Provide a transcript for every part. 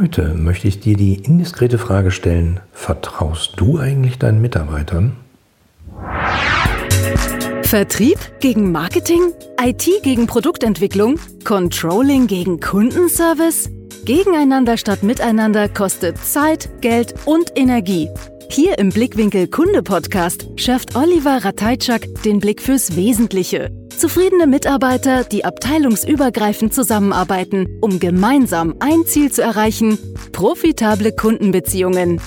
Heute möchte ich dir die indiskrete Frage stellen, vertraust du eigentlich deinen Mitarbeitern? Vertrieb gegen Marketing? IT gegen Produktentwicklung? Controlling gegen Kundenservice? Gegeneinander statt miteinander kostet Zeit, Geld und Energie. Hier im Blickwinkel Kunde Podcast schärft Oliver Ratajczak den Blick fürs Wesentliche. Zufriedene Mitarbeiter, die abteilungsübergreifend zusammenarbeiten, um gemeinsam ein Ziel zu erreichen, profitable Kundenbeziehungen.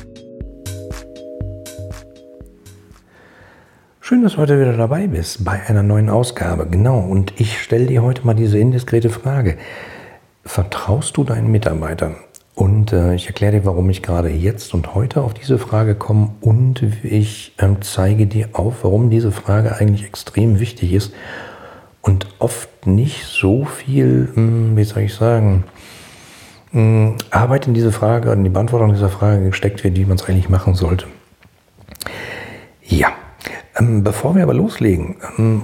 Schön, dass du heute wieder dabei bist bei einer neuen Ausgabe. Genau, und ich stelle dir heute mal diese indiskrete Frage. Vertraust du deinen Mitarbeitern? Und äh, ich erkläre dir, warum ich gerade jetzt und heute auf diese Frage komme und ich ähm, zeige dir auf, warum diese Frage eigentlich extrem wichtig ist und oft nicht so viel, hm, wie soll ich sagen, hm, Arbeit in diese Frage, in die Beantwortung dieser Frage gesteckt wird, wie man es eigentlich machen sollte. Ja, ähm, bevor wir aber loslegen, ähm,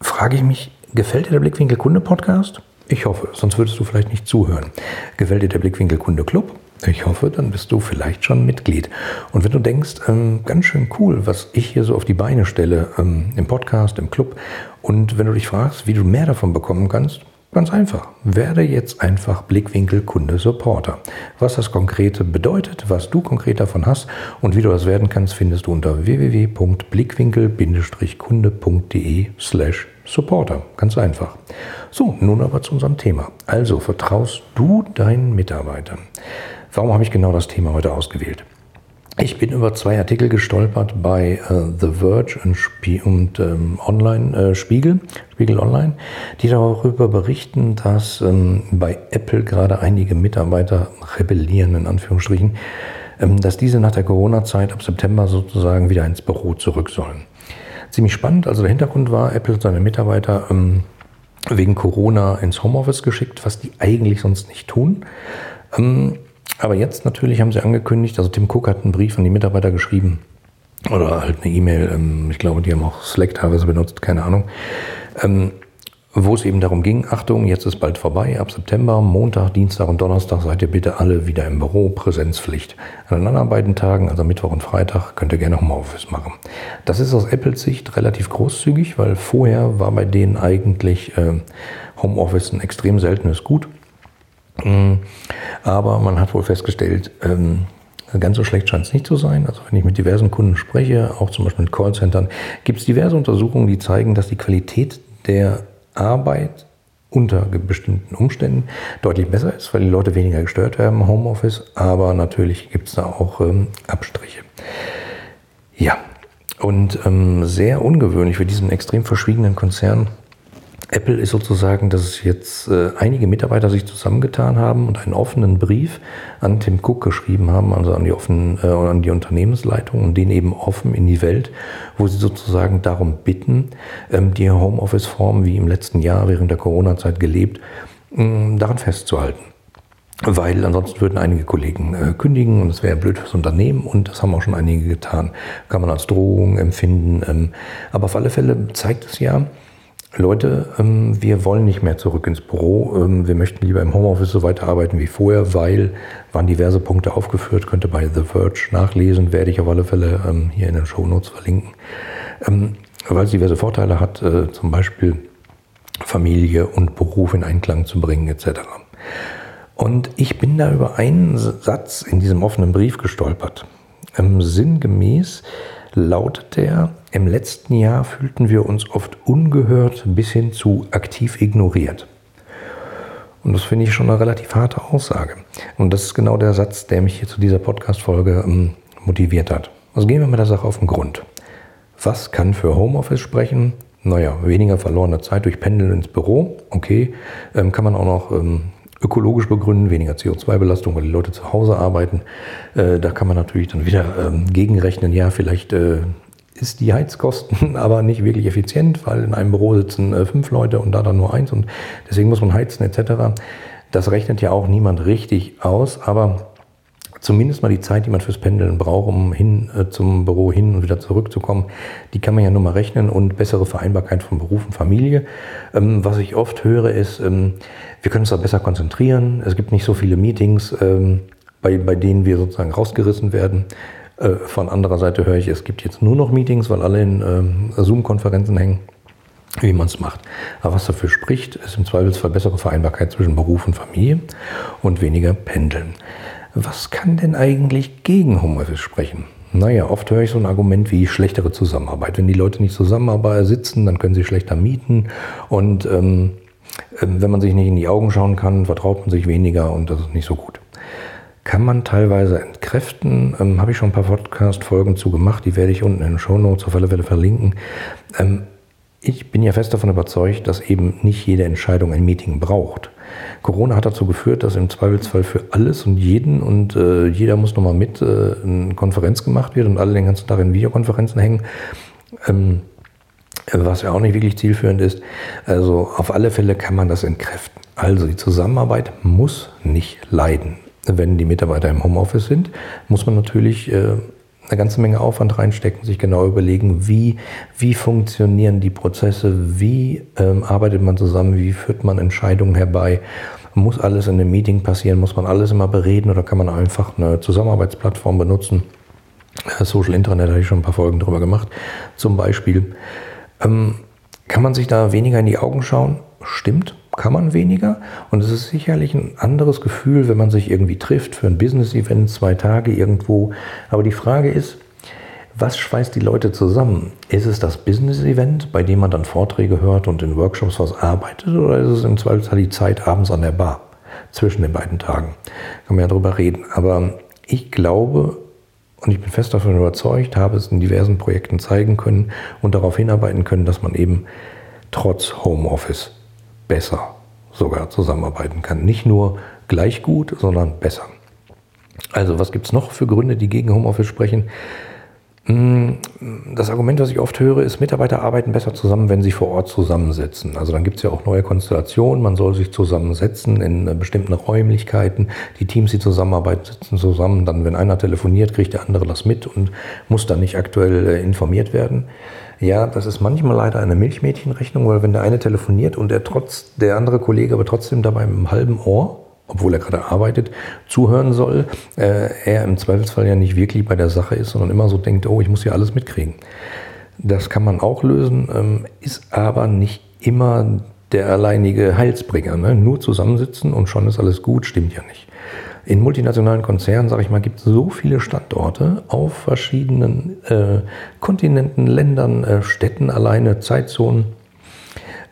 frage ich mich, gefällt dir der Blickwinkel Kunde Podcast? Ich hoffe, sonst würdest du vielleicht nicht zuhören. Gefällt dir der Blickwinkel Kunde Club? Ich hoffe, dann bist du vielleicht schon Mitglied. Und wenn du denkst, ähm, ganz schön cool, was ich hier so auf die Beine stelle, ähm, im Podcast, im Club, und wenn du dich fragst, wie du mehr davon bekommen kannst, Ganz einfach. Werde jetzt einfach Blickwinkel Kunde Supporter. Was das konkrete bedeutet, was du konkret davon hast und wie du das werden kannst, findest du unter www.blickwinkel-kunde.de slash supporter. Ganz einfach. So, nun aber zu unserem Thema. Also, vertraust du deinen Mitarbeitern? Warum habe ich genau das Thema heute ausgewählt? Ich bin über zwei Artikel gestolpert bei äh, The Verge und, Spie und ähm, Online äh, Spiegel, Spiegel Online, die darüber berichten, dass ähm, bei Apple gerade einige Mitarbeiter rebellieren, in Anführungsstrichen, ähm, dass diese nach der Corona-Zeit ab September sozusagen wieder ins Büro zurück sollen. Ziemlich spannend, also der Hintergrund war, Apple hat seine Mitarbeiter ähm, wegen Corona ins Homeoffice geschickt, was die eigentlich sonst nicht tun. Ähm, aber jetzt natürlich haben sie angekündigt, also Tim Cook hat einen Brief an die Mitarbeiter geschrieben. Oder halt eine E-Mail, ähm, ich glaube, die haben auch Slack teilweise benutzt, keine Ahnung, ähm, wo es eben darum ging, Achtung, jetzt ist bald vorbei, ab September, Montag, Dienstag und Donnerstag seid ihr bitte alle wieder im Büro, Präsenzpflicht. An den anderen beiden Tagen, also Mittwoch und Freitag, könnt ihr gerne Homeoffice machen. Das ist aus Apples Sicht relativ großzügig, weil vorher war bei denen eigentlich äh, Homeoffice ein extrem seltenes Gut. Mm, aber man hat wohl festgestellt, ähm, ganz so schlecht scheint es nicht zu sein. Also wenn ich mit diversen Kunden spreche, auch zum Beispiel mit Callcentern, gibt es diverse Untersuchungen, die zeigen, dass die Qualität der Arbeit unter bestimmten Umständen deutlich besser ist, weil die Leute weniger gestört werden im Homeoffice. Aber natürlich gibt es da auch ähm, Abstriche. Ja, und ähm, sehr ungewöhnlich für diesen extrem verschwiegenen Konzern Apple ist sozusagen, dass jetzt äh, einige Mitarbeiter sich zusammengetan haben und einen offenen Brief an Tim Cook geschrieben haben, also an die, offenen, äh, an die Unternehmensleitung und den eben offen in die Welt, wo sie sozusagen darum bitten, ähm, die Homeoffice-Form wie im letzten Jahr während der Corona-Zeit gelebt, äh, daran festzuhalten. Weil ansonsten würden einige Kollegen äh, kündigen und es wäre blöd fürs Unternehmen und das haben auch schon einige getan. Kann man als Drohung empfinden. Ähm, aber auf alle Fälle zeigt es ja, Leute, ähm, wir wollen nicht mehr zurück ins Büro. Ähm, wir möchten lieber im Homeoffice so weiterarbeiten wie vorher, weil waren diverse Punkte aufgeführt, könnte bei The Verge nachlesen, werde ich auf alle Fälle ähm, hier in den Show Notes verlinken. weil es diverse Vorteile hat, äh, zum Beispiel Familie und Beruf in Einklang zu bringen, etc. Und ich bin da über einen Satz in diesem offenen Brief gestolpert. sinngemäß lautet der, im letzten Jahr fühlten wir uns oft ungehört bis hin zu aktiv ignoriert. Und das finde ich schon eine relativ harte Aussage. Und das ist genau der Satz, der mich hier zu dieser Podcast-Folge ähm, motiviert hat. Also gehen wir mit der Sache auf den Grund. Was kann für Homeoffice sprechen? Naja, weniger verlorene Zeit durch Pendeln ins Büro. Okay, ähm, kann man auch noch ähm, ökologisch begründen, weniger CO2-Belastung, weil die Leute zu Hause arbeiten. Äh, da kann man natürlich dann wieder ähm, gegenrechnen, ja, vielleicht äh, ist die Heizkosten aber nicht wirklich effizient, weil in einem Büro sitzen äh, fünf Leute und da dann nur eins und deswegen muss man heizen etc. Das rechnet ja auch niemand richtig aus, aber zumindest mal die Zeit, die man fürs Pendeln braucht, um hin äh, zum Büro hin und wieder zurückzukommen, die kann man ja nur mal rechnen und bessere Vereinbarkeit von Beruf und Familie. Ähm, was ich oft höre ist, ähm, wir können uns da besser konzentrieren, es gibt nicht so viele Meetings. Ähm, bei, bei denen wir sozusagen rausgerissen werden. Äh, von anderer Seite höre ich, es gibt jetzt nur noch Meetings, weil alle in ähm, Zoom-Konferenzen hängen, wie man es macht. Aber was dafür spricht, ist im Zweifelsfall bessere Vereinbarkeit zwischen Beruf und Familie und weniger Pendeln. Was kann denn eigentlich gegen Homeoffice sprechen? Naja, oft höre ich so ein Argument wie schlechtere Zusammenarbeit. Wenn die Leute nicht zusammen sitzen, dann können sie schlechter mieten. Und ähm, ähm, wenn man sich nicht in die Augen schauen kann, vertraut man sich weniger und das ist nicht so gut. Kann man teilweise entkräften, ähm, habe ich schon ein paar Podcast-Folgen zu gemacht, die werde ich unten in den Show Notes auf alle Fälle verlinken. Ähm, ich bin ja fest davon überzeugt, dass eben nicht jede Entscheidung ein Meeting braucht. Corona hat dazu geführt, dass im Zweifelsfall für alles und jeden und äh, jeder muss nochmal mit äh, eine Konferenz gemacht wird und alle den ganzen Tag in Videokonferenzen hängen. Ähm, was ja auch nicht wirklich zielführend ist. Also auf alle Fälle kann man das entkräften. Also die Zusammenarbeit muss nicht leiden. Wenn die Mitarbeiter im Homeoffice sind, muss man natürlich äh, eine ganze Menge Aufwand reinstecken, sich genau überlegen, wie, wie funktionieren die Prozesse, wie ähm, arbeitet man zusammen, wie führt man Entscheidungen herbei. Muss alles in einem Meeting passieren? Muss man alles immer bereden oder kann man einfach eine Zusammenarbeitsplattform benutzen? Äh, Social Internet habe ich schon ein paar Folgen darüber gemacht. Zum Beispiel ähm, kann man sich da weniger in die Augen schauen? Stimmt, kann man weniger. Und es ist sicherlich ein anderes Gefühl, wenn man sich irgendwie trifft für ein Business-Event, zwei Tage irgendwo. Aber die Frage ist, was schweißt die Leute zusammen? Ist es das Business-Event, bei dem man dann Vorträge hört und in Workshops was arbeitet, oder ist es im Zweifelsfall die Zeit abends an der Bar zwischen den beiden Tagen? Kann man ja drüber reden. Aber ich glaube, und ich bin fest davon überzeugt, habe es in diversen Projekten zeigen können und darauf hinarbeiten können, dass man eben trotz Homeoffice besser sogar zusammenarbeiten kann. Nicht nur gleich gut, sondern besser. Also was gibt es noch für Gründe, die gegen Homeoffice sprechen? Hm, das Argument, was ich oft höre, ist, Mitarbeiter arbeiten besser zusammen, wenn sie vor Ort zusammensitzen. Also dann gibt es ja auch neue Konstellationen, man soll sich zusammensetzen in äh, bestimmten Räumlichkeiten. Die Teams, die zusammenarbeiten, sitzen zusammen. Dann, wenn einer telefoniert, kriegt der andere das mit und muss dann nicht aktuell äh, informiert werden. Ja, das ist manchmal leider eine Milchmädchenrechnung, weil wenn der eine telefoniert und der trotz, der andere Kollege aber trotzdem dabei mit einem halben Ohr obwohl er gerade arbeitet, zuhören soll, äh, er im Zweifelsfall ja nicht wirklich bei der Sache ist, sondern immer so denkt, oh, ich muss hier alles mitkriegen. Das kann man auch lösen, ähm, ist aber nicht immer der alleinige Heilsbringer. Ne? Nur zusammensitzen und schon ist alles gut, stimmt ja nicht. In multinationalen Konzernen, sage ich mal, gibt es so viele Standorte auf verschiedenen äh, Kontinenten, Ländern, äh, Städten alleine, Zeitzonen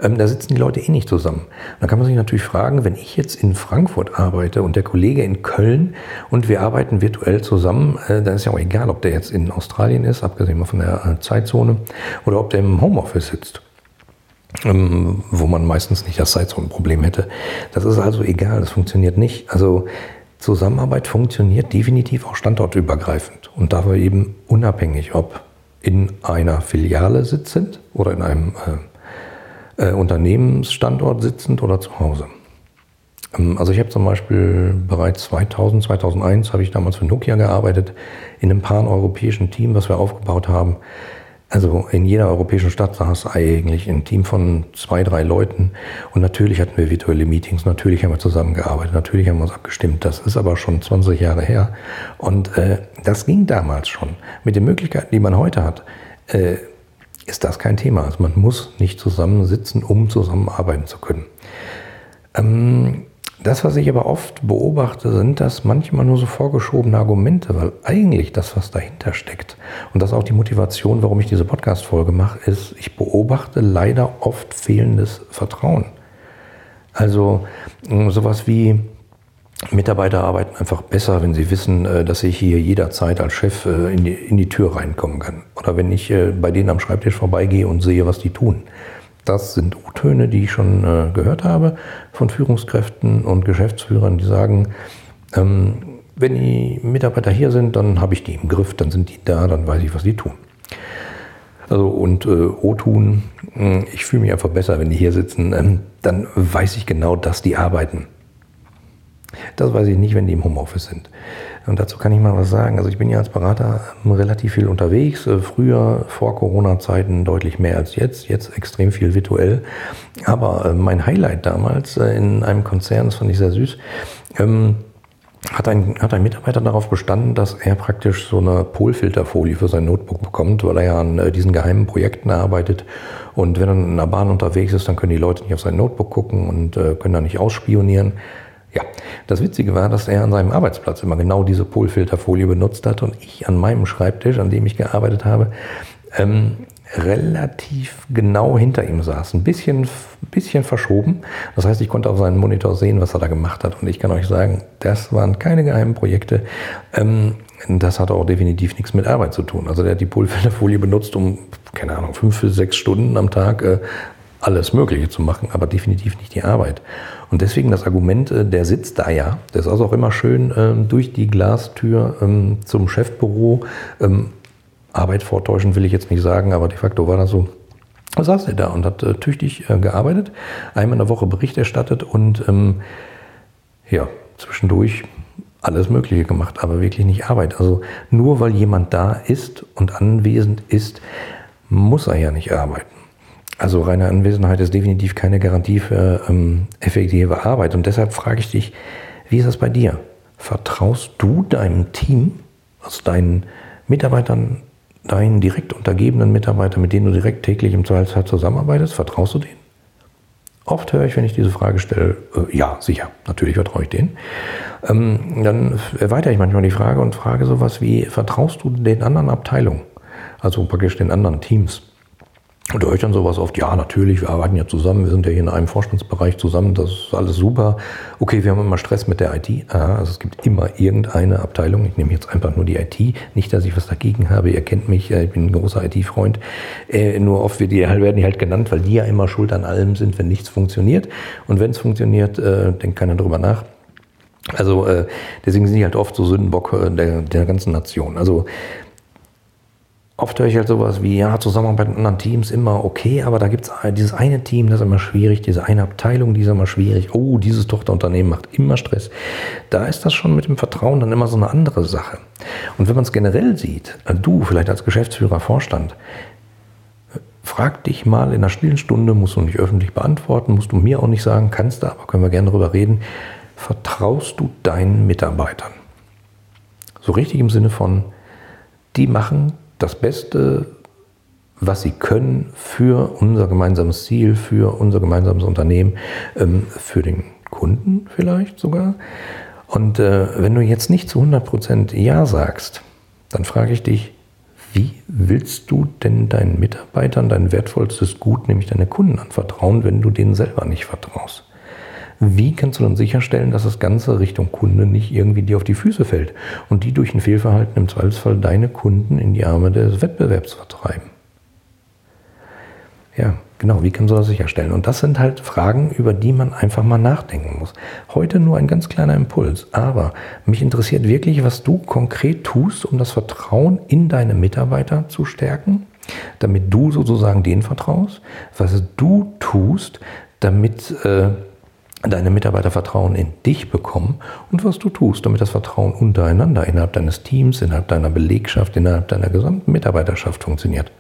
ähm, da sitzen die Leute eh nicht zusammen. Da kann man sich natürlich fragen, wenn ich jetzt in Frankfurt arbeite und der Kollege in Köln und wir arbeiten virtuell zusammen, äh, dann ist ja auch egal, ob der jetzt in Australien ist, abgesehen von der äh, Zeitzone, oder ob der im Homeoffice sitzt. Ähm, wo man meistens nicht das Zeitzonenproblem hätte. Das ist also egal, das funktioniert nicht. Also Zusammenarbeit funktioniert definitiv auch standortübergreifend und dabei eben unabhängig, ob in einer Filiale sitzend oder in einem äh, äh, Unternehmensstandort sitzend oder zu Hause. Ähm, also ich habe zum Beispiel bereits 2000, 2001 habe ich damals für Nokia gearbeitet, in einem pan-europäischen Team, was wir aufgebaut haben. Also in jeder europäischen Stadt saß eigentlich ein Team von zwei, drei Leuten. Und natürlich hatten wir virtuelle Meetings, natürlich haben wir zusammengearbeitet, natürlich haben wir uns abgestimmt. Das ist aber schon 20 Jahre her. Und äh, das ging damals schon. Mit den Möglichkeiten, die man heute hat, äh, ist das kein Thema. Also man muss nicht zusammensitzen, um zusammenarbeiten zu können. Ähm, das, was ich aber oft beobachte, sind das manchmal nur so vorgeschobene Argumente, weil eigentlich das, was dahinter steckt, und das auch die Motivation, warum ich diese Podcast-Folge mache, ist, ich beobachte leider oft fehlendes Vertrauen. Also sowas wie, Mitarbeiter arbeiten einfach besser, wenn sie wissen, äh, dass ich hier jederzeit als Chef äh, in die, in die Tür reinkommen kann. Oder wenn ich äh, bei denen am Schreibtisch vorbeigehe und sehe, was die tun. Das sind U-Töne, die ich schon gehört habe von Führungskräften und Geschäftsführern, die sagen, ähm, wenn die Mitarbeiter hier sind, dann habe ich die im Griff, dann sind die da, dann weiß ich, was die tun. Also und äh, O-Tun, ich fühle mich einfach besser, wenn die hier sitzen, ähm, dann weiß ich genau, dass die arbeiten. Das weiß ich nicht, wenn die im Homeoffice sind. Und dazu kann ich mal was sagen. Also ich bin ja als Berater relativ viel unterwegs. Äh, früher, vor Corona-Zeiten, deutlich mehr als jetzt. Jetzt extrem viel virtuell. Aber äh, mein Highlight damals äh, in einem Konzern, das fand ich sehr süß, ähm, hat ein, hat ein Mitarbeiter darauf bestanden, dass er praktisch so eine Polfilterfolie für sein Notebook bekommt, weil er ja an diesen geheimen Projekten arbeitet. Und wenn er in der Bahn unterwegs ist, dann können die Leute nicht auf sein Notebook gucken und können da nicht ausspionieren. Ja, das Witzige war, dass er an seinem Arbeitsplatz immer genau diese Polfilterfolie benutzt hat und ich an meinem Schreibtisch, an dem ich gearbeitet habe, ähm, relativ genau hinter ihm saß. Ein bisschen, bisschen verschoben. Das heißt, ich konnte auf seinen Monitor sehen, was er da gemacht hat. Und ich kann euch sagen, das waren keine geheimen Projekte. Ähm, das hat auch definitiv nichts mit Arbeit zu tun. Also der hat die Polfilterfolie benutzt, um, keine Ahnung, fünf bis sechs Stunden am Tag äh, alles Mögliche zu machen, aber definitiv nicht die Arbeit. Und deswegen das Argument, äh, der sitzt da ja, der ist also auch immer schön ähm, durch die Glastür ähm, zum Chefbüro. Ähm, Arbeit vortäuschen will ich jetzt nicht sagen, aber de facto war das so. Da saß er da und hat äh, tüchtig äh, gearbeitet, einmal in der Woche Bericht erstattet und ja, zwischendurch alles Mögliche gemacht, aber wirklich nicht Arbeit. Also nur weil jemand da ist und anwesend ist, muss er ja nicht arbeiten. Also reine Anwesenheit ist definitiv keine Garantie für ähm, effektive Arbeit. Und deshalb frage ich dich, wie ist das bei dir? Vertraust du deinem Team, also deinen Mitarbeitern, deinen direkt untergebenen Mitarbeitern, mit denen du direkt täglich im Zweifelsfall zusammenarbeitest? Vertraust du denen? Oft höre ich, wenn ich diese Frage stelle, äh, ja, sicher, natürlich vertraue ich denen. Ähm, dann erweitere ich manchmal die Frage und frage sowas wie, vertraust du den anderen Abteilungen? Also praktisch den anderen Teams? Und höre ich dann sowas oft, ja, natürlich, wir arbeiten ja zusammen, wir sind ja hier in einem Vorstandsbereich zusammen, das ist alles super. Okay, wir haben immer Stress mit der IT. Aha, also es gibt immer irgendeine Abteilung. Ich nehme jetzt einfach nur die IT. Nicht, dass ich was dagegen habe. Ihr kennt mich, äh, ich bin ein großer IT-Freund. Äh, nur oft wird die, werden die halt genannt, weil die ja immer schuld an allem sind, wenn nichts funktioniert. Und wenn es funktioniert, äh, denkt keiner drüber nach. Also äh, deswegen sind die halt oft so Sündenbock äh, der, der ganzen Nation. Also Oft höre ich halt sowas wie, ja, Zusammenarbeit mit anderen Teams immer okay, aber da gibt es dieses eine Team, das ist immer schwierig, diese eine Abteilung, die ist immer schwierig. Oh, dieses Tochterunternehmen macht immer Stress. Da ist das schon mit dem Vertrauen dann immer so eine andere Sache. Und wenn man es generell sieht, äh, du vielleicht als Geschäftsführer, Vorstand, frag dich mal in einer stillen Stunde, musst du nicht öffentlich beantworten, musst du mir auch nicht sagen, kannst du, aber können wir gerne darüber reden. Vertraust du deinen Mitarbeitern? So richtig im Sinne von, die machen das Beste, was sie können für unser gemeinsames Ziel, für unser gemeinsames Unternehmen, ähm, für den Kunden vielleicht sogar. Und äh, wenn du jetzt nicht zu 100% Ja sagst, dann frage ich dich, wie willst du denn deinen Mitarbeitern dein wertvollstes Gut, nämlich deine Kunden, anvertrauen, wenn du denen selber nicht vertraust? Wie kannst du dann sicherstellen, dass das Ganze Richtung Kunde nicht irgendwie dir auf die Füße fällt und die durch ein Fehlverhalten im Zweifelsfall deine Kunden in die Arme des Wettbewerbs vertreiben? Ja, genau, wie kannst du das sicherstellen? Und das sind halt Fragen, über die man einfach mal nachdenken muss. Heute nur ein ganz kleiner Impuls, aber mich interessiert wirklich, was du konkret tust, um das Vertrauen in deine Mitarbeiter zu stärken, damit du sozusagen denen vertraust, was du tust, damit äh, deine Mitarbeiter Vertrauen in dich bekommen und was du tust, damit das Vertrauen untereinander innerhalb deines Teams, innerhalb deiner Belegschaft, innerhalb deiner gesamten Mitarbeiterschaft funktioniert.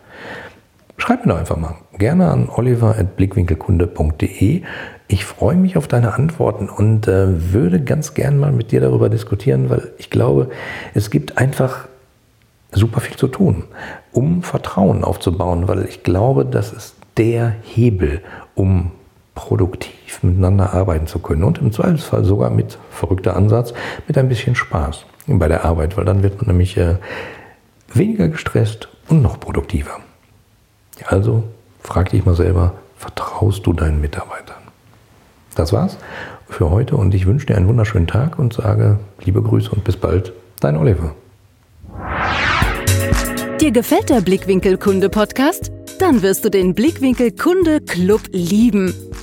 Schreib mir doch einfach mal gerne an oliver.blickwinkelkunde.de. Ich freue mich auf deine Antworten und äh, würde ganz gern mal mit dir darüber diskutieren, weil ich glaube, es gibt einfach super viel zu tun, um Vertrauen aufzubauen, weil ich glaube, das ist der Hebel, um produktiv miteinander arbeiten zu können und im Zweifelsfall sogar mit verrückter Ansatz, mit ein bisschen Spaß bei der Arbeit, weil dann wird man nämlich äh, weniger gestresst und noch produktiver. Also frag dich mal selber, vertraust du deinen Mitarbeitern? Das war's für heute und ich wünsche dir einen wunderschönen Tag und sage liebe Grüße und bis bald, dein Oliver. Dir gefällt der Blickwinkel Kunde Podcast? Dann wirst du den Blickwinkel Kunde Club lieben.